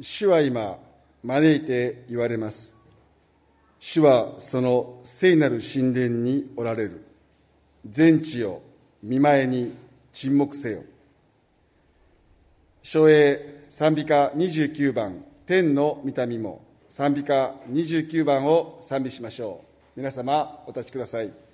主は今招いて言われます。主はその聖なる神殿におられる。全地を見前に沈黙せよ。昭栄賛美歌29番天の御民も賛美歌29番を賛美しましょう。皆様お立ちください。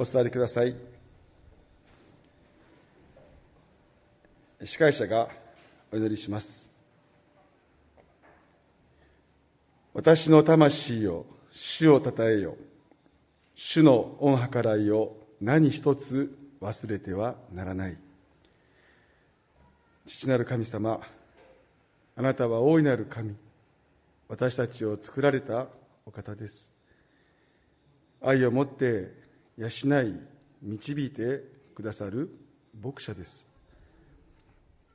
お座りください。司会者がお祈りします。私の魂を主をたたえよ。主の恩計らいを何一つ忘れてはならない。父なる神様あなたは大いなる神。私たちを作られたお方です。愛を持って養い導いてくださる牧者です。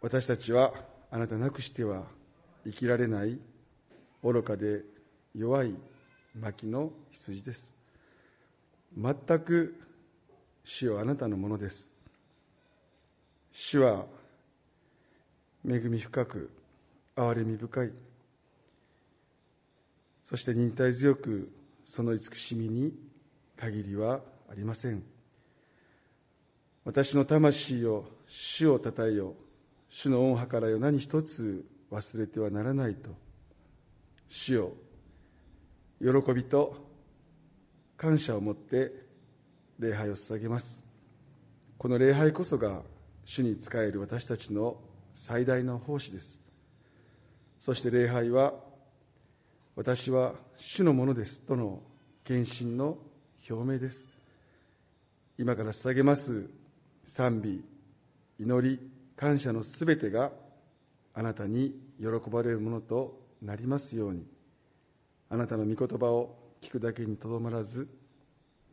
私たちはあなたなくしては生きられない愚かで弱い薪の羊です。全く主はあなたのものです。主は恵み深く憐れみ深い。そして忍耐強くその慈しみに限りはありません。私の魂を主をたたえよ。主の恩計らいを何一つ忘れてはならないと。主を喜びと感謝を持って礼拝を捧げます。この礼拝こそが主に仕える私たちの最大の奉仕です。そして礼拝は私は主のものですとの献身の表明です。今から捧げます。賛美祈り感謝のすべてがあなたに喜ばれるものとなりますように。あなたの御言葉を聞くだけにとどまらず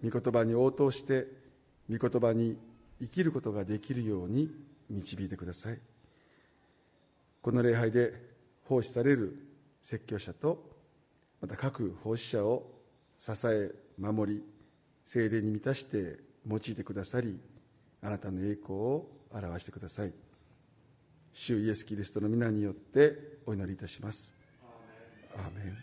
御言葉に応答して御言葉に生きることができるように導いてください。この礼拝で奉仕される説教者とまた各奉仕者を支え守り精霊に満たして用いてくださりあなたの栄光を表してください。主イエス・キリストの皆によってお祈りいたします。アーメン。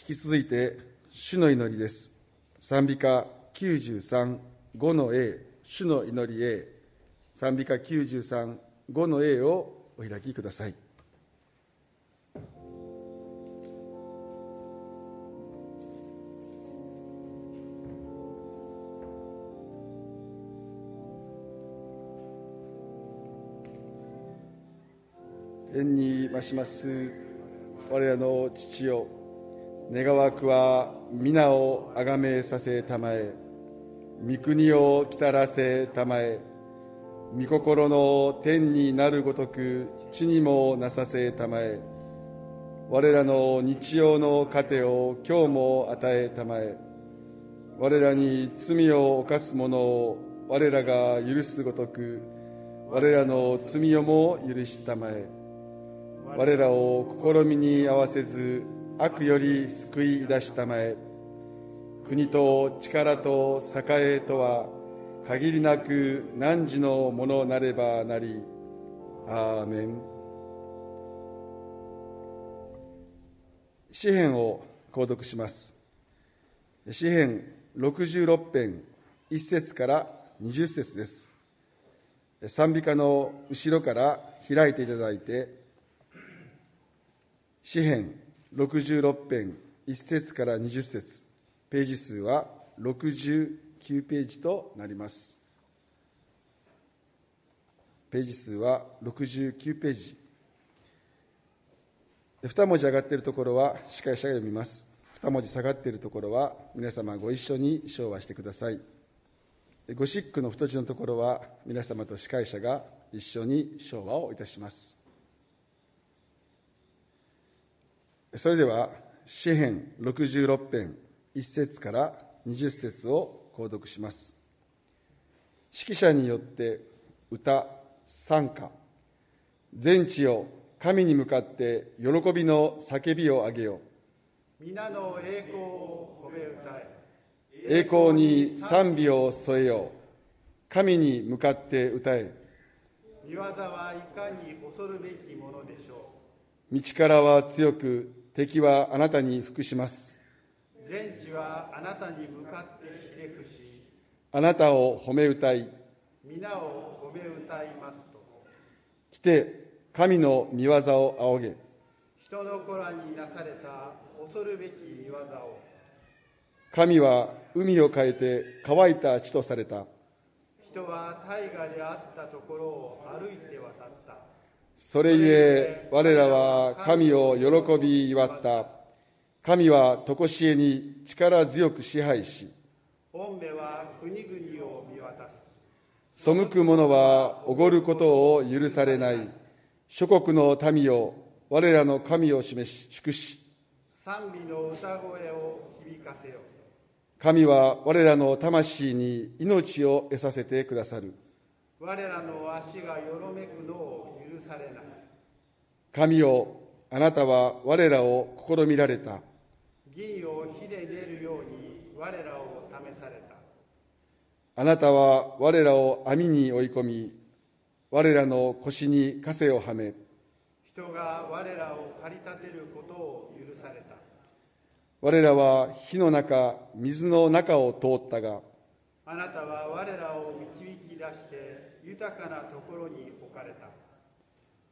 引き続いて主の祈りです。賛美歌93 5の A 主の祈り A 賛美歌93 5の A をお開きください天に増します我らの父よ。願わくは皆をあがめさせたまえ。御国を来たらせたまえ。御心の天になるごとく地にもなさせたまえ。我らの日曜の糧を今日も与えたまえ。我らに罪を犯す者を我らが許すごとく我らの罪をも許したまえ。我らを試みに合わせず悪より救い出したまえ。国と力と栄えとは限りなく汝のものなればなり。アーメン。詩篇を購読します。詩篇66編1節から20節です。賛美歌の後ろから開いていただいて詩編66編1節から20節。ページ数は69ページとなります。ページ数は69ページ。2文字上がっているところは司会者が読みます。2文字下がっているところは皆様ご一緒に唱和してください。ゴシックの太字のところは皆様と司会者が一緒に唱和をいたします。それでは詩編66編1節から20節を購読します。指揮者によって歌賛歌全地を神に向かって喜びの叫びをあげよ皆の栄光を褒め歌え。栄光に賛美を添えよう。神に向かって歌え。見業はいかに恐るべきものでしょ道からは強く敵はあなたに服します。う全地はあなたに向かってひれ伏しあなたを褒め歌い皆を褒め歌いますと。来て神の見業を仰げ。人の子らになされた恐るべき見業を。神は海を変えて乾いた地とされた。人は大河であったところを歩いて渡ったそれゆえ我らは神を喜び祝った。神は常しえに力強く支配し御目は国々を見渡す。背く者はおごることを許されない。諸国の民を我らの神を示し祝し。賛美の歌声を響かせよ神は我らの魂に命を得させてくださる我らの足がよろめくのを許されない。神よあなたは我らを試みられた。銀を火で練るように我らを試された。あなたは我らを網に追い込み我らの腰に枷をはめ人が我らを駆り立てることを許された。我らは火の中水の中を通ったがあなたは我らを導き出して豊かなところに置かれた。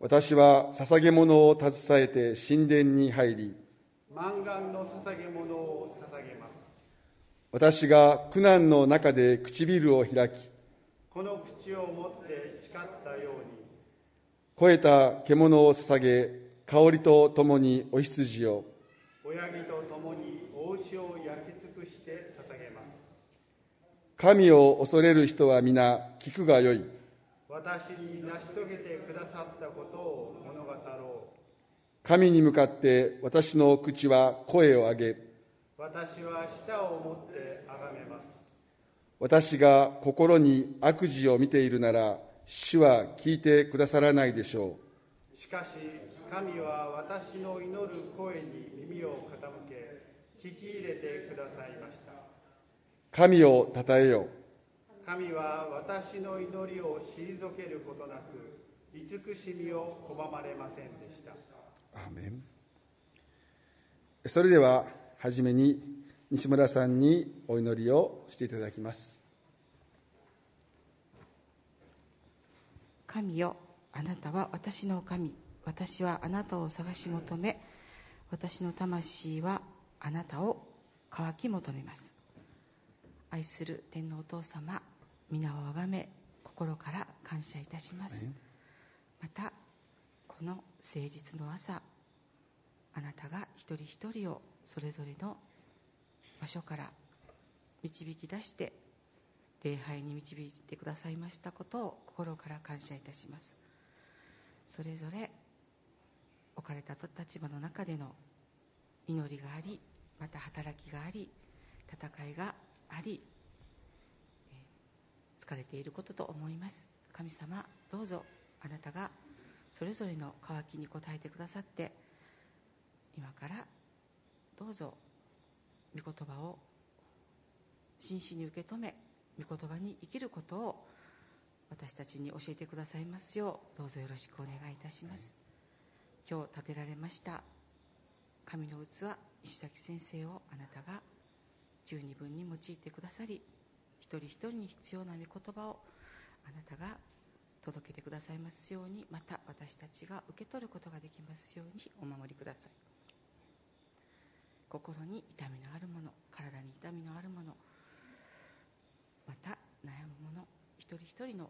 私は捧げ物を携えて神殿に入り満願の捧げ物を捧げます。私が苦難の中で唇を開きこの口を持って誓ったように肥えた獣を捧げ香りとともにお羊を親木と共に大牛を焼き尽くして捧げます。神を恐れる人は皆聞くがよい私に成し遂げてくださったことを物語ろう。神に向かって私の口は声を上げ私は舌を持って崇めます。私が心に悪事を見ているなら主は聞いてくださらないでしょう。しかし神は私の祈る声に耳を傾け聞き入れてくださいました。神をたたえよ神は私の祈りを退けることなく慈しみを拒まれませんでした。アーメンそれでは初めに西村さんにお祈りをしていただきます。神よあなたは私の神。私はあなたを探し求め私の魂はあなたを渇き求めます。愛する天皇お父様皆をあがめ心から感謝いたします。またこの誠実の朝あなたが一人一人をそれぞれの場所から導き出して礼拝に導いてくださいましたことを心から感謝いたします。それぞれ置かれた立場の中での祈りがありまた働きがあり戦いがありえー疲れていることと思います。神様どうぞあなたがそれぞれの渇きに応えてくださって今からどうぞ御言葉を真摯に受け止め御言葉に生きることを私たちに教えてくださいますようどうぞよろしくお願いいたします。今日建てられました神の器石崎先生をあなたが十二分に用いてくださり一人一人に必要な御言葉をあなたが届けてくださいますようにまた私たちが受け取ることができますようにお守りください。心に痛みのあるもの体に痛みのあるものまた悩む者一人一人の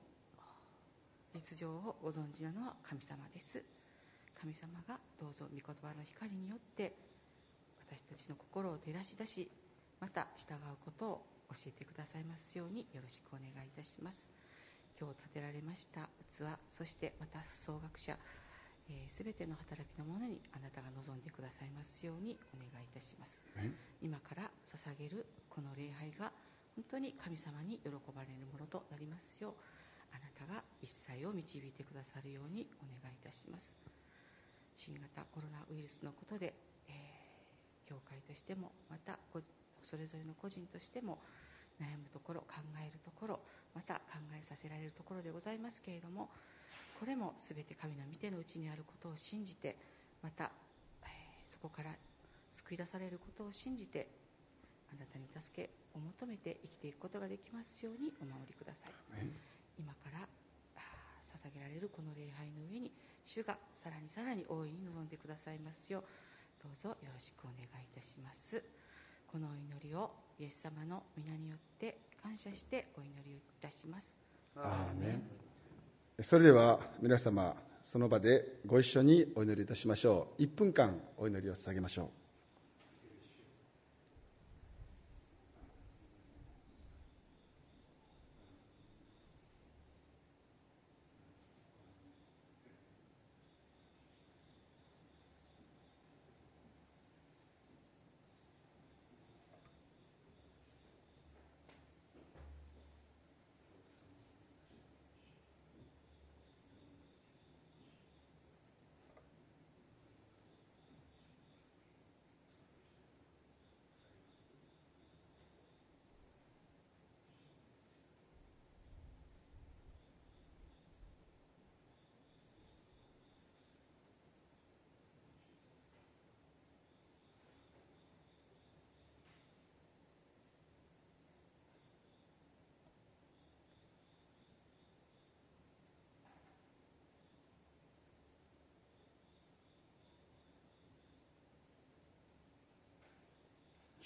実情をご存知なのは神様です。神様がどうぞ御言葉の光によって私たちの心を照らし出しまた従うことを教えてくださいますようによろしくお願いいたします。今日建てられました器そしてまた総学者えー、全ての働きのものにあなたが望んでくださいますようにお願いいたします。今から捧げるこの礼拝が本当に神様に喜ばれるものとなりますようあなたが一切を導いてくださるようにお願いいたします。新型コロナウイルスのことで、えー、教会としてもまたそれぞれの個人としても悩むところ考えるところまた考えさせられるところでございますけれどもこれも全て神の御手の内にあることを信じてまた、えー、そこから救い出されることを信じてあなたに助けを求めて生きていくことができますようにお守りください。今から捧げられるこの礼拝の上に主がさらにさらに大いに望んでくださいますようどうぞよろしくお願いいたしますこのお祈りをイエス様の皆によって感謝してお祈りをいたします。アーメン。それでは皆様その場でご一緒にお祈りいたしましょう。1分間お祈りを捧げましょう。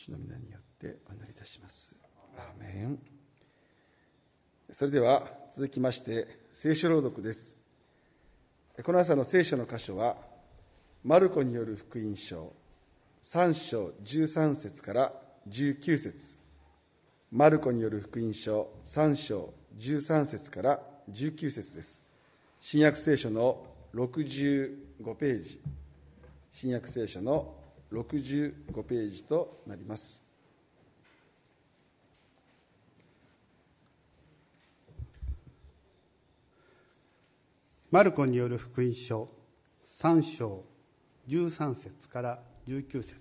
主の皆によってお祈りいたします。アーメン。それでは続きまして聖書朗読です。この朝の聖書の箇所はマルコによる福音書3章13節から19節。マルコによる福音書3章13節から19節です。新約聖書の65ページ。新約聖書の65ページとなります。マルコによる福音書3章13節から19節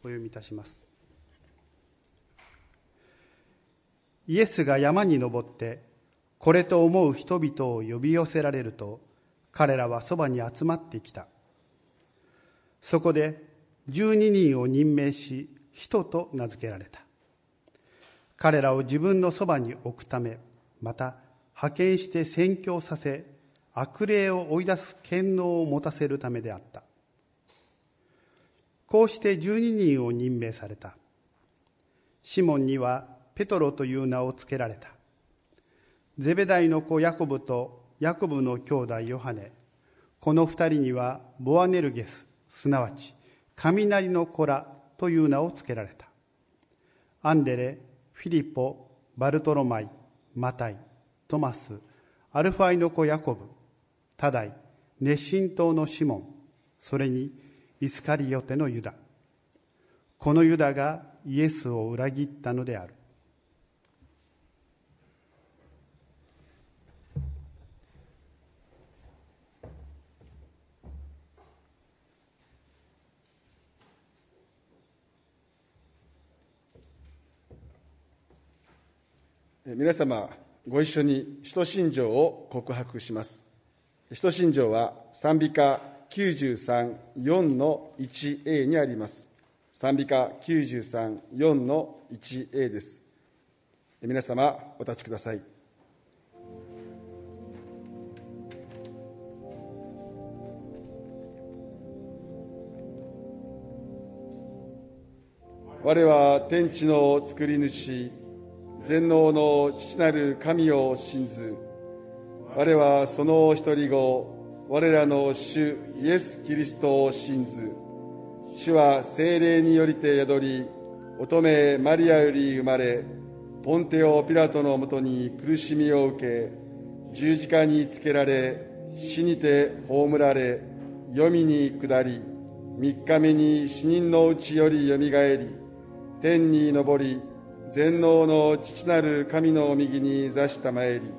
お読みいたしますイエスが山に登ってこれと思う人々を呼び寄せられると彼らはそばに集まってきたそこで12人を任命し使徒と名付けられた。彼らを自分のそばに置くためまた派遣して宣教させ悪霊を追い出す権能を持たせるためであった。こうして12人を任命された。シモンにはペトロという名を付けられた。ゼベダイの子ヤコブとヤコブの兄弟ヨハネ。この二人にはボアネルゲスすなわち雷の子らという名を付けられた。アンデレフィリポバルトロマイマタイトマスアルファイの子ヤコブタダイ熱心党のシモンそれにイスカリヨテのユダ。このユダがイエスを裏切ったのである。皆様ご一緒に使徒信条を告白します。使徒信条は賛美歌934の 1a にあります。賛美歌934の 1a です。皆様お立ちください。我は天地の作り主全能の父なる神を信ず我はその一人子我らの主イエス・キリストを信ず主は精霊によりて宿り乙女マリアより生まれポンテオ・ピラトのもとに苦しみを受け十字架につけられ死にて葬られ黄泉に下り三日目に死人のうちよりよみがえり天に昇り全能の父なる神の右に座したまえり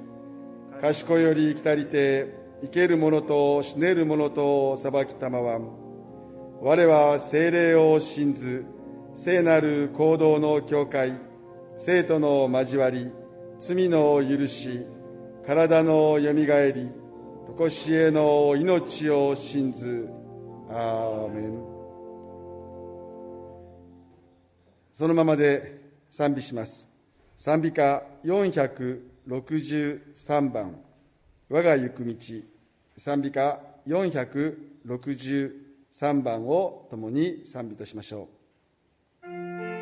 賢より来たりて生ける者と死ねる者と裁きたまわん。我は精霊を信ず聖なる行動の教会生徒の交わり罪の許し体のよみがえり常しえの命を信ず。アーメン。そのままで賛美します。賛美歌463番「我が行く道」賛美歌463番を共に賛美としましょう。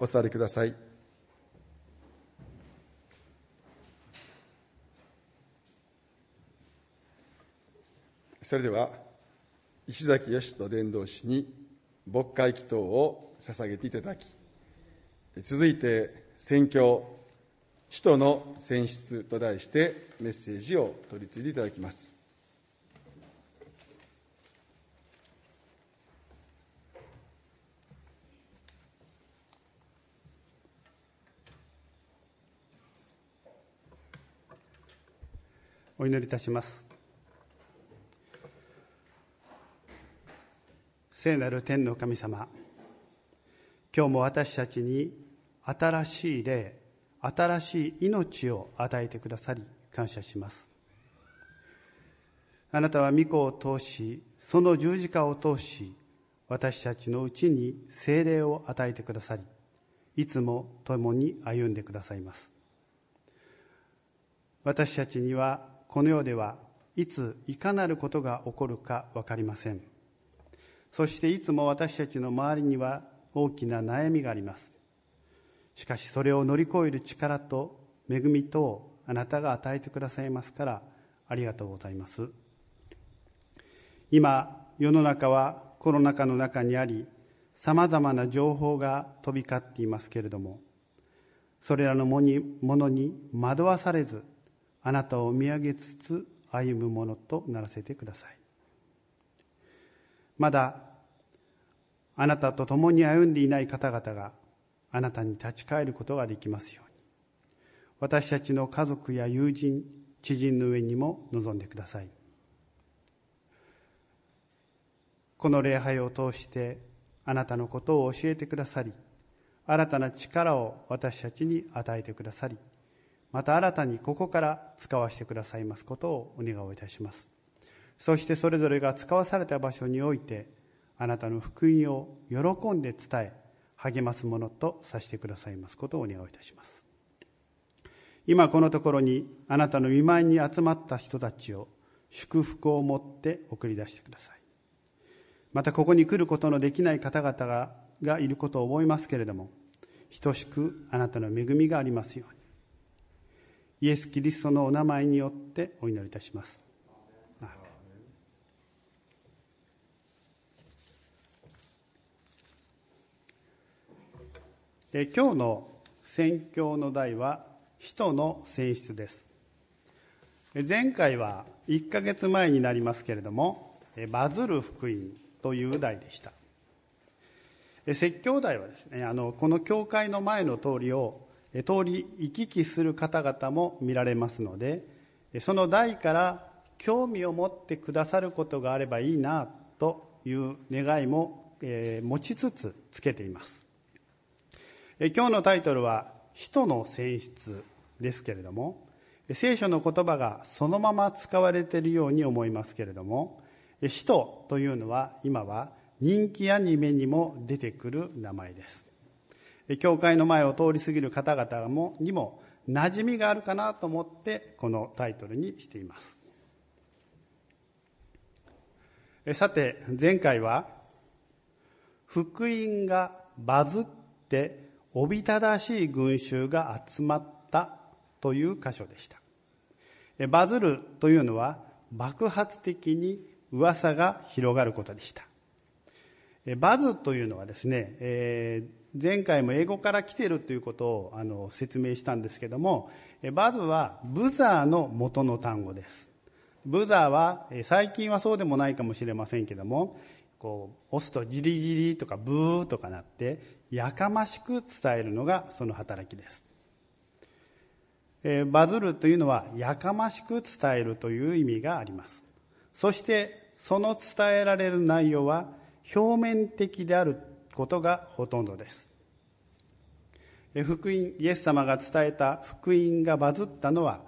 お座りください。それでは石崎義人伝道師に牧会祈祷を捧げていただき続いて宣教使徒の選出と題してメッセージを取り次いでいただきます。お祈りいたします。聖なる天の神様今日も私たちに新しい霊新しい命を与えてくださり感謝します。あなたは御子を通しその十字架を通し私たちのうちに精霊を与えてくださりいつも共に歩んでくださいます。私たちにはこの世ではいついかなることが起こるか分かりません。そしていつも私たちの周りには大きな悩みがあります。しかしそれを乗り越える力と恵みとあなたが与えてくださいますからありがとうございます。今世の中はコロナ禍の中にありさまざまな情報が飛び交っていますけれどもそれらのものに惑わされずあなたを見上げつつ歩むものとならせてください。まだあなたと共に歩んでいない方々があなたに立ち返ることができますように。私たちの家族や友人知人の上にも臨んでください。この礼拝を通してあなたのことを教えてくださり新たな力を私たちに与えてくださりまた新たにここから使わせてくださいますことをお願いいたします。そしてそれぞれが使わされた場所においてあなたの福音を喜んで伝え励ますものとさせてくださいますことをお願いいたします。今このところにあなたの見舞いに集まった人たちを祝福を持って送り出してください。またここに来ることのできない方々ががいることを思いますけれども等しくあなたの恵みがありますように。イエス・キリストのお名前によってお祈りいたします。今日の宣教の題は使徒の選出です。前回は1ヶ月前になりますけれどもバズる福音という題でした。説教題はですねあのこの教会の前の通りを通り行き来する方々も見られますのでその題から興味を持ってくださることがあればいいなという願いも、え、持ちつつつけています。今日のタイトルは「使徒の選出」ですけれども聖書の言葉がそのまま使われているように思いますけれども使徒というのは今は人気アニメにも出てくる名前です。教会の前を通り過ぎる方々もにも馴染みがあるかなと思ってこのタイトルにしています。さて前回は福音がバズっておびただしい群衆が集まったという箇所でした。バズるというのは爆発的に噂が広がることでした。バズというのはですね、えー、前回も英語から来てるということをあの説明したんですけどもバズはブザーの元の単語です。ブザーは最近はそうでもないかもしれませんけどもこう押すとジリジリとかブーとかなってやかましく伝えるのがその働きです、え、バズるというのはやかましく伝えるという意味があります。そしてその伝えられる内容は表面的であることがほとんどです。福音イエス様が伝えた福音がバズったのは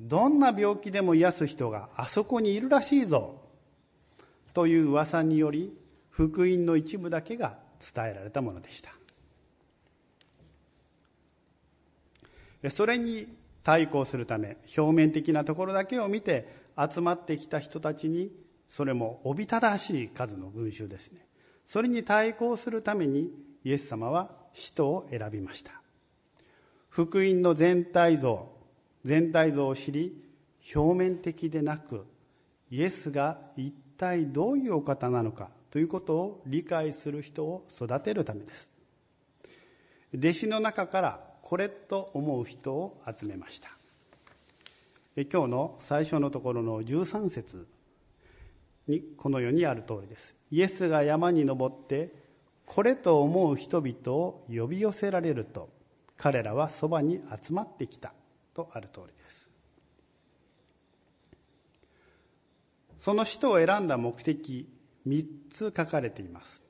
どんな病気でも癒す人があそこにいるらしいぞという噂により福音の一部だけが伝えられたものでした。それに対抗するため表面的なところだけを見て集まってきた人たちにそれもおびただしい数の群衆ですね。それに対抗するためにイエス様は使徒を選びました。福音の全体像全体像を知り表面的でなくイエスが一体どういうお方なのかということを理解する人を育てるためです。弟子の中からこれと思う人を集めました。今日の最初のところの13節にこのようにある通りです。イエスが山に登ってこれと思う人々を呼び寄せられると彼らはそばに集まってきたとある通りです。その人を選んだ目的3つ書かれています。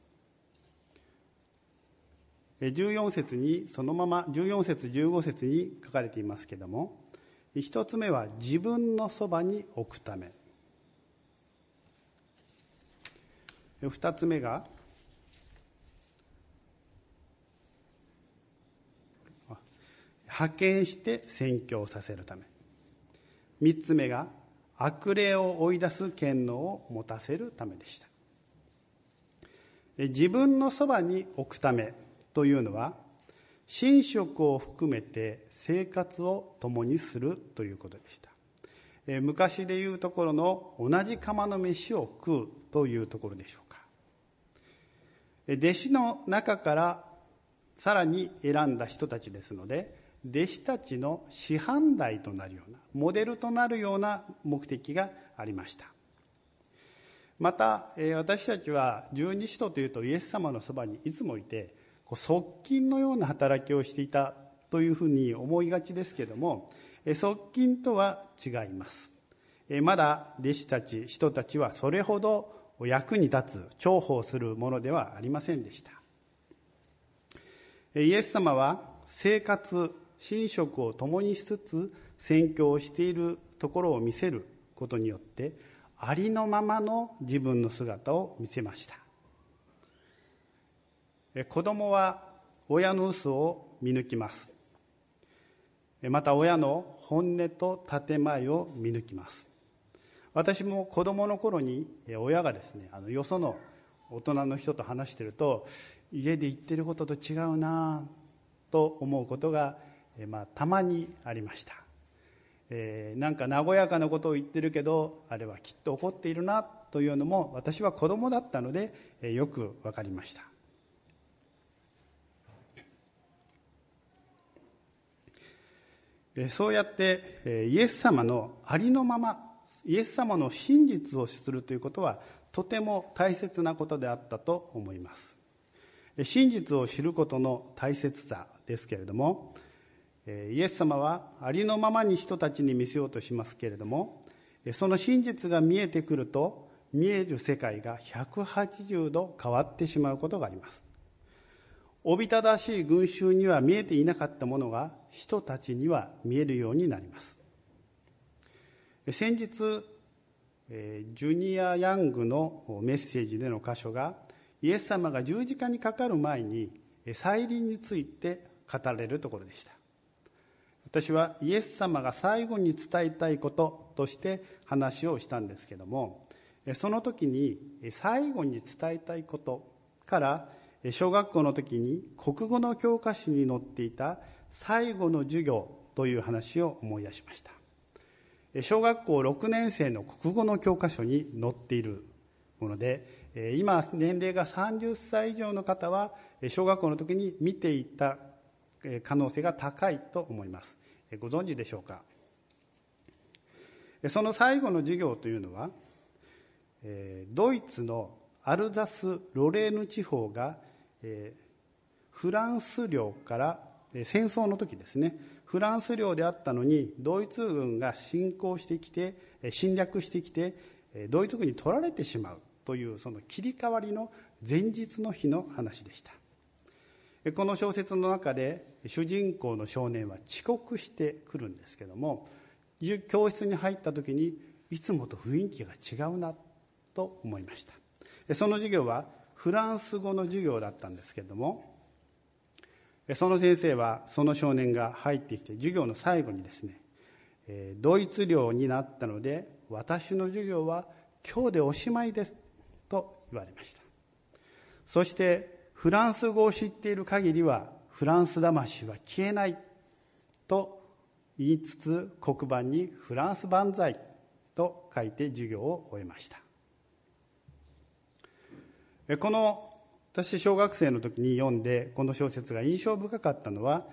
14節にそのまま14節15節に書かれていますけれども1つ目は自分のそばに置くため。2つ目が派遣して宣教させるため。3つ目が悪霊を追い出す権能を持たせるためでした。自分のそばに置くためというのは寝食を含めて生活を共にするということでした。昔でいうところの同じ釜の飯を食うというところでしょうか。弟子の中からさらに選んだ人たちですので弟子たちの師範代となるようなモデルとなるような目的がありました。また私たちは十二使徒というとイエス様のそばにいつもいて側近のような働きをしていたというふうに思いがちですけども側近とは違います。まだ弟子たち人たちはそれほど役に立つ重宝するものではありませんでした。イエス様は生活寝食を共にしつつ宣教をしているところを見せることによってありのままの自分の姿を見せました。子供は親の嘘を見抜きます。また親の本音と建前を見抜きます。私も子供の頃に親がですねあのよその大人の人と話してると家で言ってることと違うなと思うことが、まあ、たまにありました、えー、なんか和やかなことを言ってるけどあれはきっと怒っているなというのも私は子供だったので、え、よく分かりました。そうやってイエス様のありのままイエス様の真実をするということはとても大切なことであったと思います。真実を知ることの大切さですけれどもイエス様はありのままに人たちに見せようとしますけれどもその真実が見えてくると見える世界が180度変わってしまうことがあります。おびただしい群衆には見えていなかったものが人たちには見えるようになります。先日ジュニア・ヤングのメッセージでの箇所がイエス様が十字架にかかる前に再臨について語れるところでした。私はイエス様が最後に伝えたいこととして話をしたんですけどもその時に最後に伝えたいことから小学校の時に国語の教科書に載っていた最後の授業という話を思い出しました。小学校6年生の国語の教科書に載っているもので今年齢が30歳以上の方は小学校の時に見ていた可能性が高いと思います。ご存知でしょうか？その最後の授業というのはドイツのアルザス・ロレーヌ地方がフランス領から戦争の時ですね。フランス領であったのにドイツ軍が侵攻してきて侵略してきてドイツ軍に取られてしまうというその切り替わりの前日の日の話でした。この小説の中で主人公の少年は遅刻してくるんですけども教室に入った時にいつもと雰囲気が違うなと思いました。その授業はフランス語の授業だったんですけどもその先生はその少年が入ってきて授業の最後にですねドイツ領になったので私の授業は今日でおしまいですと言われました。そしてフランス語を知っている限りはフランス魂は消えないと言いつつ黒板にフランス万歳と書いて授業を終えました。この私小学生の時に読んでこの小説が印象深かったのは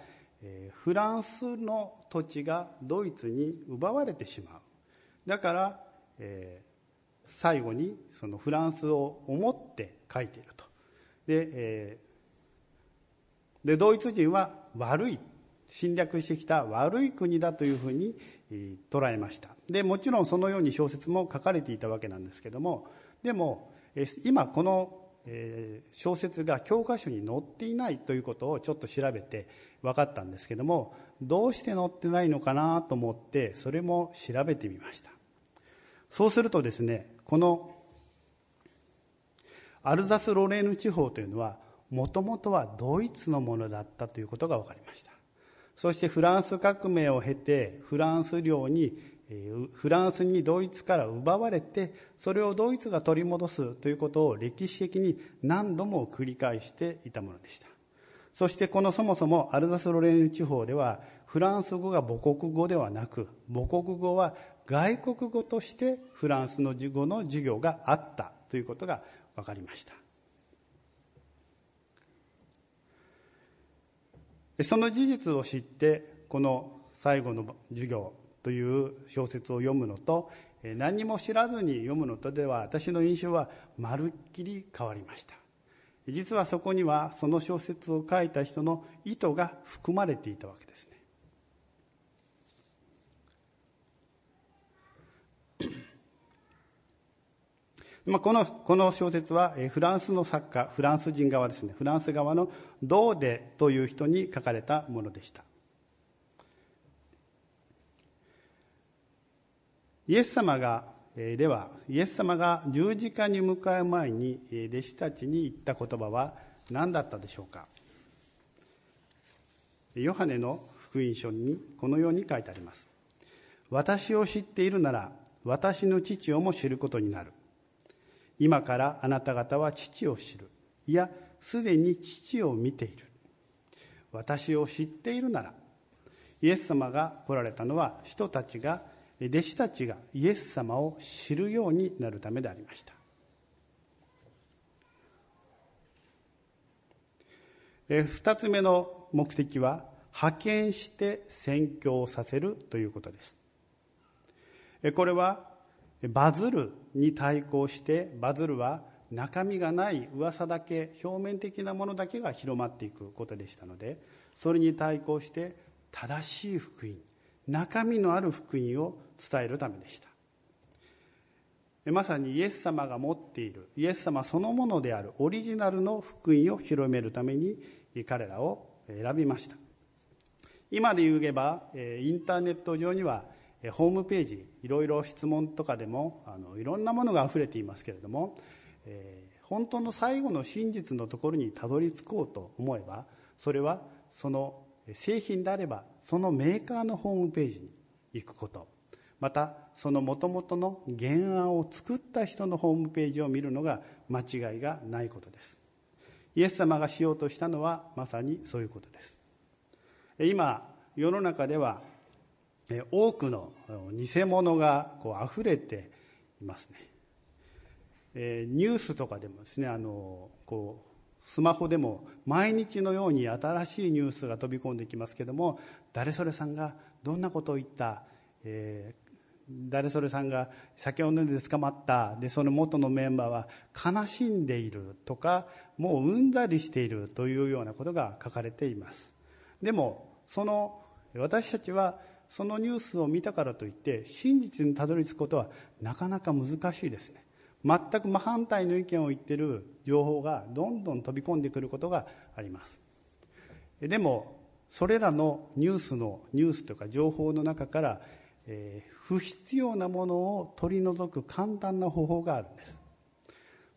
フランスの土地がドイツに奪われてしまう。だから、えー、最後にそのフランスを思って書いていると。で,、えー、でドイツ人は悪い。侵略してきた悪い国だというふうに捉えました。でもちろんそのように小説も書かれていたわけなんですけどもでも今この、小説が教科書に載っていないということをちょっと調べて分かったんですけどもどうして載ってないのかなと思ってそれも調べてみました。そうするとですねこのアルザス・ロレーヌ地方というのはもともとはドイツのものだったということが分かりました。そしてフランス革命を経てフランス領にフランスにドイツから奪われてそれをドイツが取り戻すということを歴史的に何度も繰り返していたものでした。そしてこのそもそもアルザス・ロレーヌ地方ではフランス語が母国語ではなく母国語は外国語としてフランスの語の授業があったということが分かりました。その事実を知ってこの最後の授業という小説を読むのと何も知らずに読むのとでは私の印象はまるっきり変わりました。実はそこにはその小説を書いた人の意図が含まれていたわけですねまあ、このこの小説はフランスの作家フランス人側ですね。フランス側のドーデという人に書かれたものでした。イエス様がではイエス様が十字架に向かう前に弟子たちに言った言葉は何だったでしょうか？ヨハネの福音書にこのように書いてあります。私を知っているなら私の父をも知ることになる。今からあなた方は父を知る。いやすでに父を見ている。私を知っているならイエス様が来られたのは人たちが弟子たちがイエス様を知るようになるためでありました。二つ目の目的は派遣して宣教させるということです。これはバズるに対抗してバズるは中身がない噂だけ表面的なものだけが広まっていくことでしたのでそれに対抗して正しい福音中身のある福音を伝えるためでした。まさにイエス様が持っているイエス様そのものであるオリジナルの福音を広めるために彼らを選びました。今で言えばインターネット上にはホームページいろいろ質問とかでもあのいろんなものがあふれていますけれども、えー、本当の最後の真実のところにたどり着こうと思えばそれはその製品であればそのメーカーのホームページに行くこと。またそのもともとの原案を作った人のホームページを見るのが間違いがないことです。イエス様がしようとしたのはまさにそういうことです。今世の中では多くの偽物がこう溢れていますね。えニュースとかでもですねあのこうスマホでも毎日のように新しいニュースが飛び込んできますけども誰それさんがどんなことを言った、え誰それさんが酒を飲んで捕まったでその元のメンバーは悲しんでいるとかもううんざりしているというようなことが書かれています。でもその私たちはそのニュースを見たからといって真実にたどり着くことはなかなか難しいですね。全く真反対の意見を言ってる情報がどんどん飛び込んでくることがあります。でもそれらのニュースのニュースとか情報の中からえー、不必要なものを取り除く簡単な方法があるんです。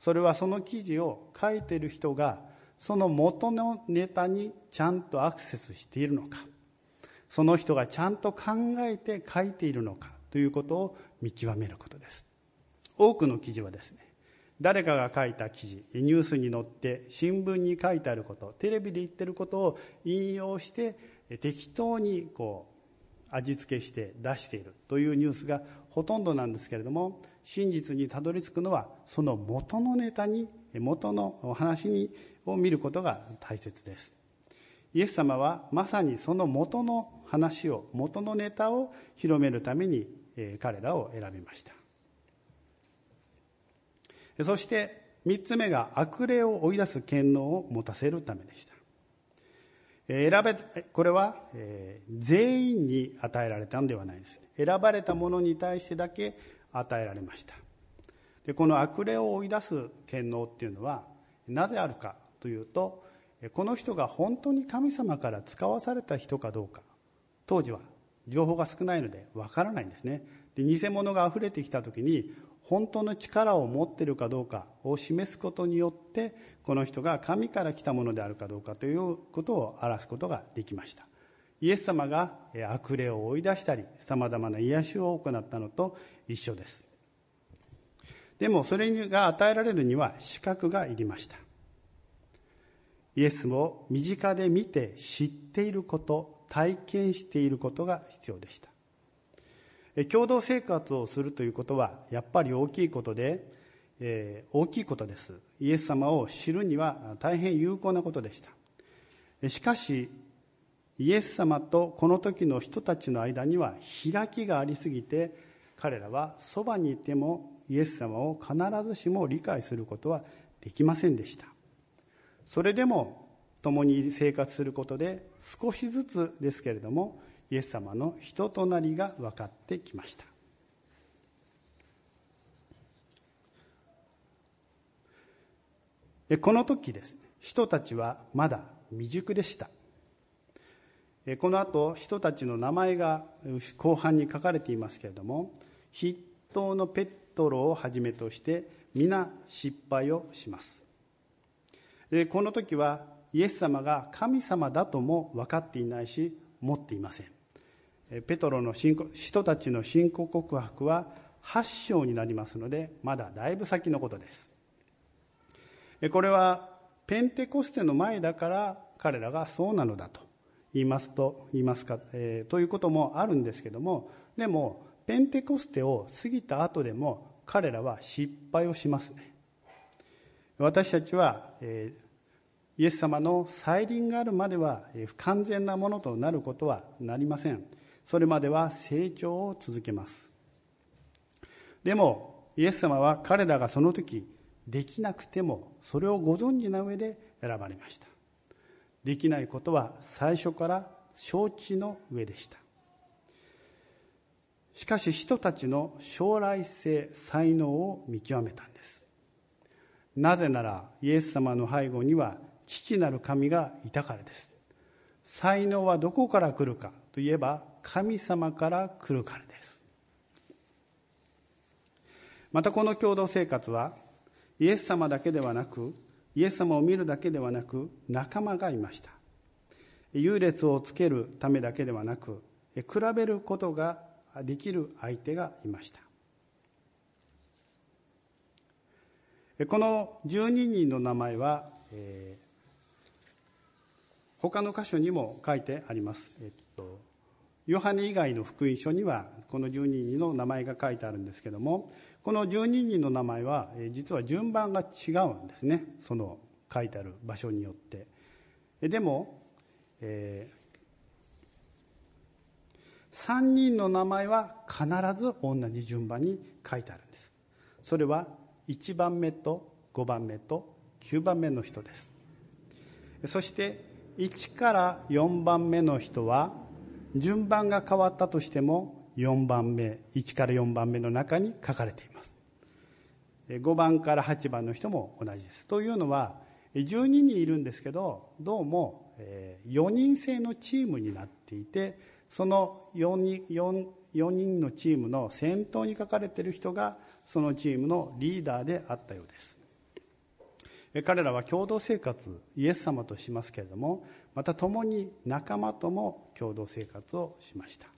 それはその記事を書いている人がその元のネタにちゃんとアクセスしているのか。その人がちゃんと考えて書いているのかということを見極めることです。多くの記事はですね誰かが書いた記事ニュースに載って新聞に書いてあることテレビで言ってることを引用して適当にこう味付けして出しているというニュースがほとんどなんですけれども真実にたどり着くのはその元のネタに元の話にを見ることが大切です。イエス様はまさにその元の話を元のネタを広めるために彼らを選びました。そして3つ目が悪霊を追い出す権能を持たせるためでした。選べこれは、え、全員に与えられたんではないです。選ばれた者に対してだけ与えられました。でこの悪霊を追い出す権能っていうのはなぜあるかというとこの人が本当に神様から使わされた人かどうか。当時は情報が少ないのでわからないんですね。で偽物が溢れてきた時に本当の力を持っているかどうかを示すことによってこの人が神から来たものであるかどうかということを表すことができました。イエス様が悪霊を追い出したりさまざまな癒しを行ったのと一緒です。でもそれが与えられるには資格がいりました。イエスを身近で見て知っていること体験していることが必要でした。共同生活をするということはやっぱり大きいことで、えー、大きいことです。イエス様を知るには大変有効なことでした。しかしイエス様とこの時の人たちの間には開きがありすぎて彼らはそばにいてもイエス様を必ずしも理解することはできませんでした。それでも共に生活することで少しずつですけれどもイエス様の人となりが分かってきました。この時です。人たちはまだ未熟でした。この後人たちの名前が後半に書かれていますけれども筆頭のペットロをはじめとして皆失敗をします。この時はイエス様が神様だとも分かっていないし持っていません。ペトロの人たちの信仰告白は8章になりますのでまだだいぶ先のことです。これはペンテコステの前だから彼らがそうなのだと言いますと言いますか、えー、ということもあるんですけどもでもペンテコステを過ぎた後でも彼らは失敗をしますね。私たちは、えー、イエス様の再臨があるまでは不完全なものとなることはなりません。それまでは成長を続けます。でもイエス様は彼らがその時できなくてもそれをご存知な上で選ばれました。できないことは最初から承知の上でした。しかし人たちの将来性才能を見極めたんです。なぜならイエス様の背後には父なる神がいたからです。才能はどこから来るかといえば神様から来るからです。またこの共同生活はイエス様だけではなくイエス様を見るだけではなく仲間がいました。優劣をつけるためだけではなく比べることができる相手がいました。この12人の名前は、え他の箇所にも書いてあります、えっと、ヨハネ以外の福音書にはこの12人の名前が書いてあるんですけどもこの12人の名前は実は順番が違うんですね。その書いてある場所によって。でも、えー、3人の名前は必ず同じ順番に書いてあるんです。それは1番目と5番目と9番目の人です。そして1から4番目の人は順番が変わったとしても4番目1から4番目の中に書かれています。5番から8番の人も同じです。というのは12人いるんですけどどうも4人制のチームになっていてその4人 ,4 4人のチームの先頭に書かれている人がそのチームのリーダーであったようです。彼らは共同生活イエス様としますけれどもまた共に仲間とも共同生活をしました。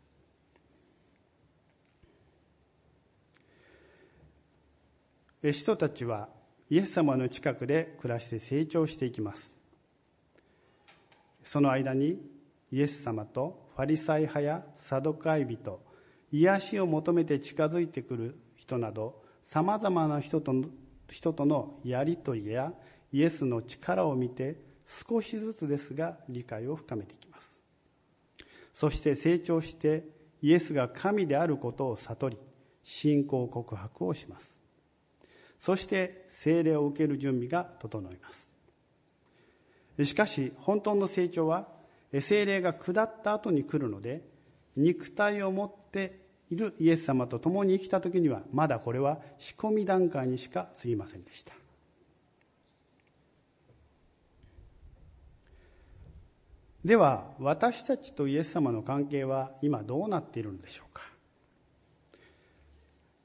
人たちはイエス様の近くで暮らして成長していきます。その間にイエス様とファリサイ派やサドカイ人癒しを求めて近づいてくる人などさまざまな人と人とのやり取りやイエスの力を見て少しずつですが理解を深めていきます。そして成長してイエスが神であることを悟り信仰告白をします。そして聖霊を受ける準備が整います。しかし本当の成長は聖霊が下った後に来るので肉体を持っているイエス様と共に生きた時にはまだこれは仕込み段階にしか過ぎませんでした。では私たちとイエス様の関係は今どうなっているのでしょうか。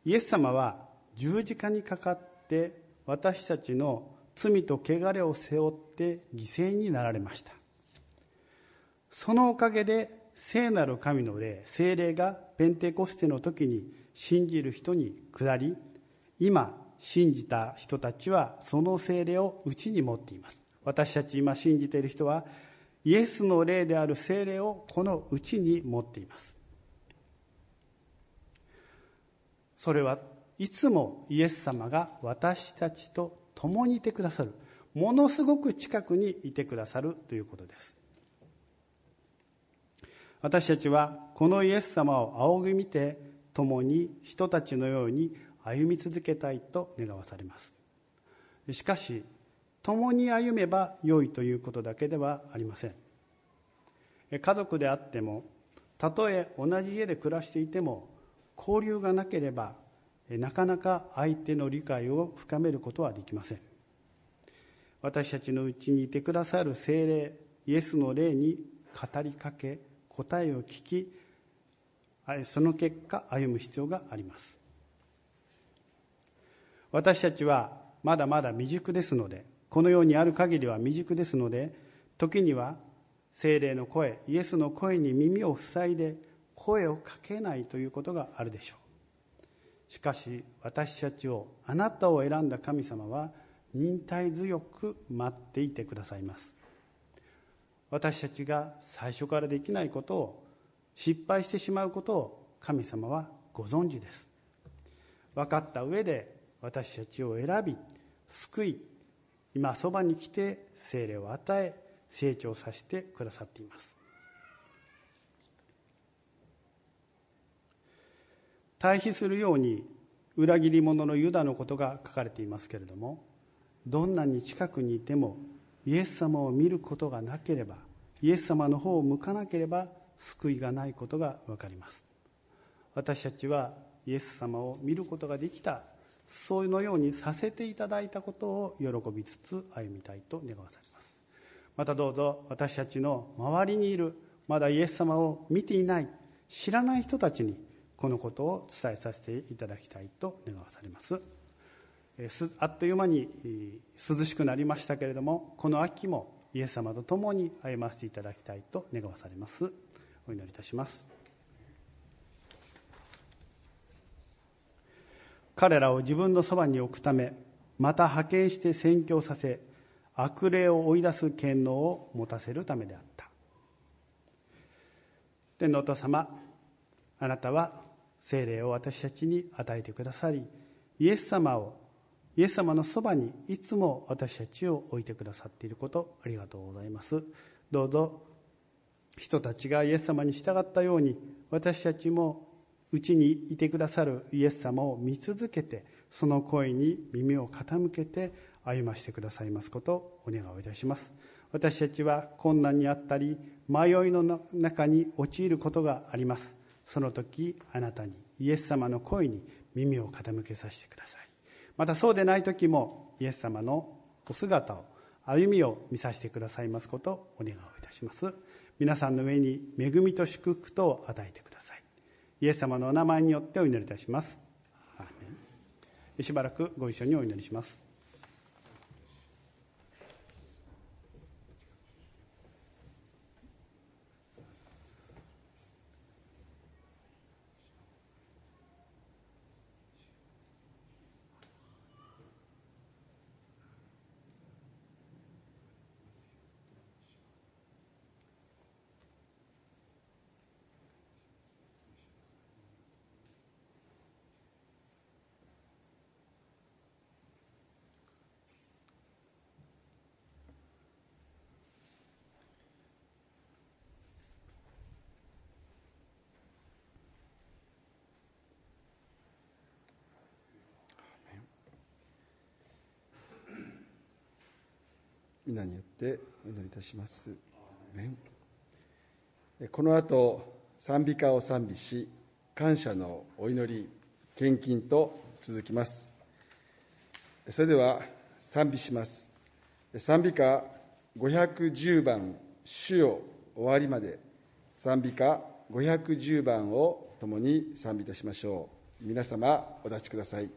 イエス様は十字架にかかって私たちの罪と汚れを背負って犠牲になられました。そのおかげで聖なる神の霊聖霊がペンテコステの時に信じる人に下り今信じた人たちはその聖霊を内に持っています。私たち今信じている人はイエスの霊である精霊をこのうちに持っています。それはいつもイエス様が私たちと共にいてくださるものすごく近くにいてくださるということです。私たちはこのイエス様を仰ぎ見て共に人たちのように歩み続けたいと願わされます。しかし共に歩めば良いということだけではありません。家族であってもたとえ同じ家で暮らしていても交流がなければなかなか相手の理解を深めることはできません。私たちのうちにいてくださる精霊イエスの霊に語りかけ答えを聞きその結果歩む必要があります。私たちはまだまだ未熟ですのでこのようにある限りは未熟ですので時には精霊の声イエスの声に耳を塞いで声をかけないということがあるでしょう。しかし私たちをあなたを選んだ神様は忍耐強く待っていてくださいます。私たちが最初からできないことを失敗してしまうことを神様はご存知です。分かった上で私たちを選び救い今そばに来て精霊を与え成長させてくださっています。対比するように裏切り者のユダのことが書かれていますけれどもどんなに近くにいてもイエス様を見ることがなければイエス様の方を向かなければ救いがないことが分かります。私たちはイエス様を見ることができたそうのようにさせていただいたことを喜びつつ歩みたいと願わされます。またどうぞ私たちの周りにいるまだイエス様を見ていない知らない人たちにこのことを伝えさせていただきたいと願わされます。あっという間に涼しくなりましたけれどもこの秋もイエス様と共に歩ませていただきたいと願わされます。お祈りいたします。彼らを自分のそばに置くためまた派遣して宣教させ悪霊を追い出す権能を持たせるためであった。天皇と様あなたは精霊を私たちに与えてくださりイエス様をイエス様のそばにいつも私たちを置いてくださっていることありがとうございます。どうぞ人たちがイエス様に従ったように私たちもうちにいてくださるイエス様を見続けてその声に耳を傾けて歩ましてくださいますことをお願いをいたします。私たちは困難にあったり迷いの中に陥ることがあります。その時あなたにイエス様の声に耳を傾けさせてください。またそうでない時もイエス様のお姿を歩みを見させてくださいますことをお願いをいたします。皆さんの上に恵みと祝福とを与えてください。イエス様のお名前によってお祈りいたします。しばらくご一緒にお祈りします。皆によってお祈りいたします。この後賛美歌を賛美し感謝のお祈り献金と続きます。それでは賛美します。賛美歌510番「主よ終わりまで」賛美歌510番を共に賛美いたしましょう。皆様お立ちください。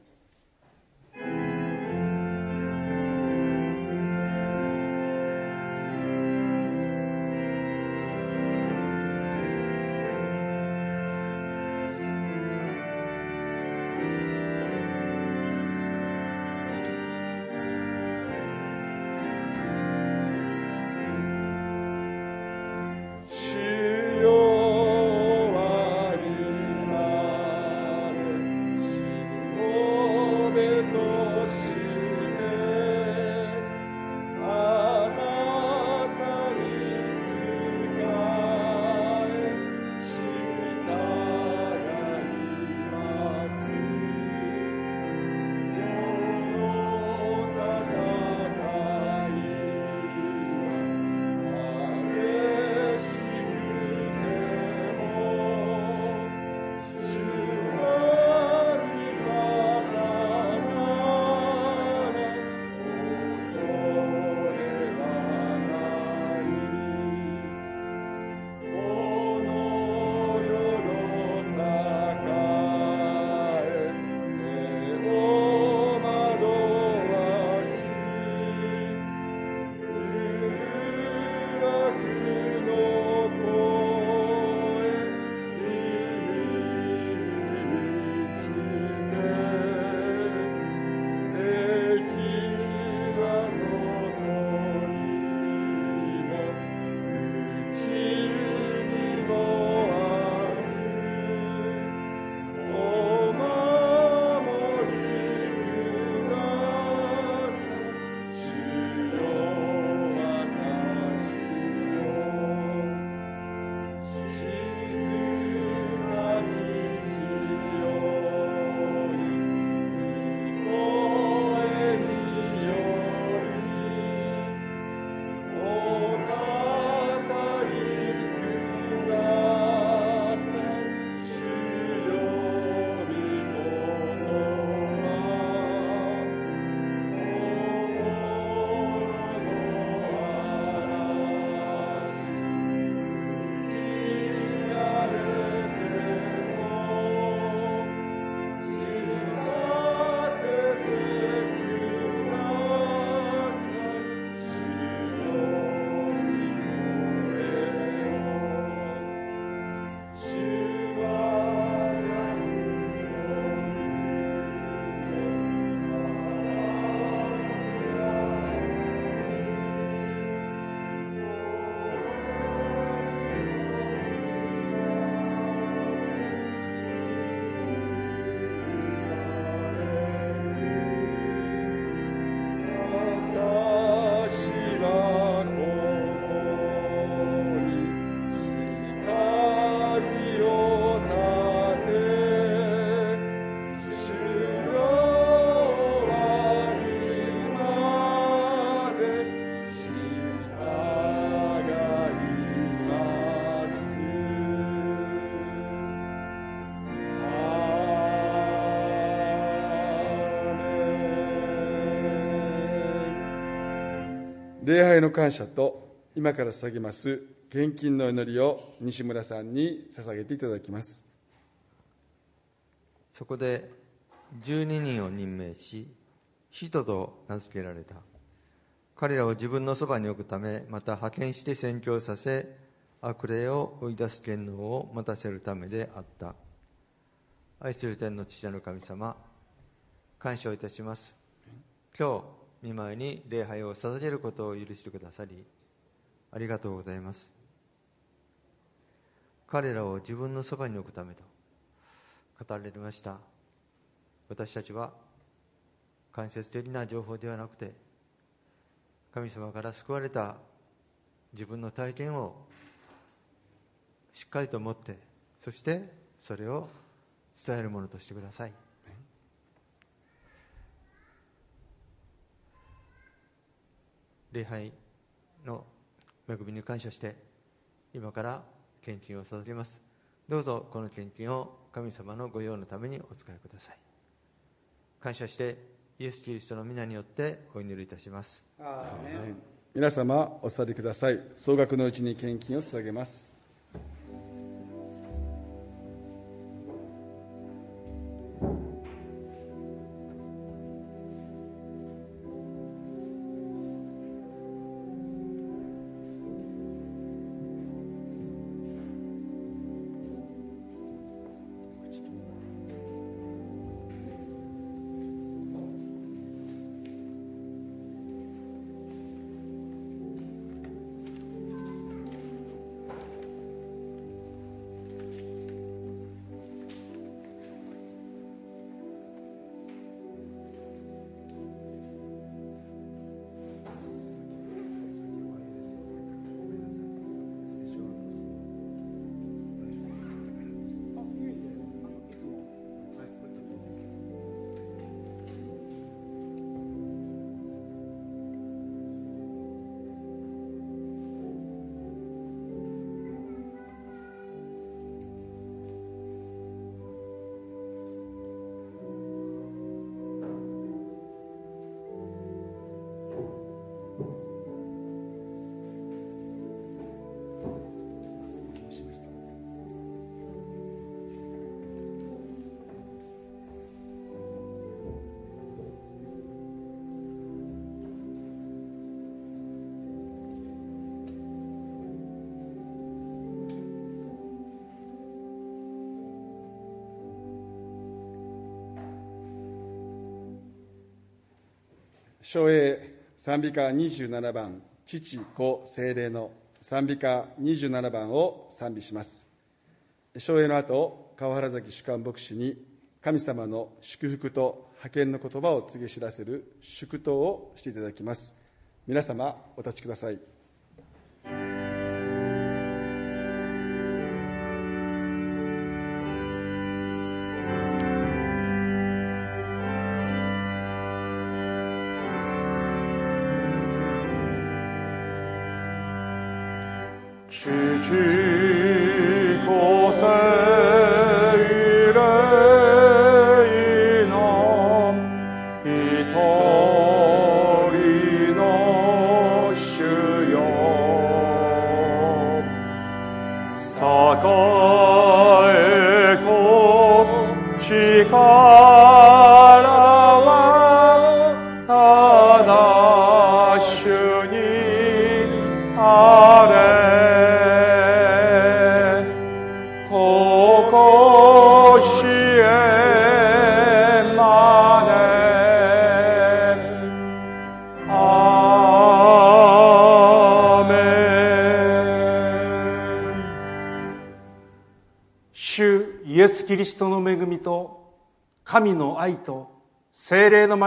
礼拝の感謝と今から捧げます。献金の祈りを西村さんに捧げていただきます。そこで12人を任命し使徒と名付けられた。彼らを自分のそばに置くためまた派遣して宣教させ悪霊を追い出す権能を持たせるためであった。愛する天の父なる神様感謝をいたします。今日見舞いに礼拝を捧げることを許してくださりありがとうございます。彼らを自分のそばに置くためと語られました。私たちは間接的な情報ではなくて神様から救われた自分の体験をしっかりと持ってそしてそれを伝えるものとしてください。礼拝の恵みに感謝して今から献金を捧げます。どうぞこの献金を神様の御用のためにお使いください。感謝してイエス・キリストの皆によってお祈りいたします。皆様お座りください。総額のうちに献金を捧げます。昭栄賛美歌27番父子精霊の賛美歌27番を賛美します。昭栄の後川原崎主幹牧師に神様の祝福と派遣の言葉を告げ知らせる祝祷をしていただきます。皆様お立ちください。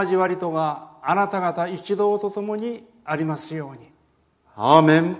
交わりとがあなた方一同と共にありますように。アーメン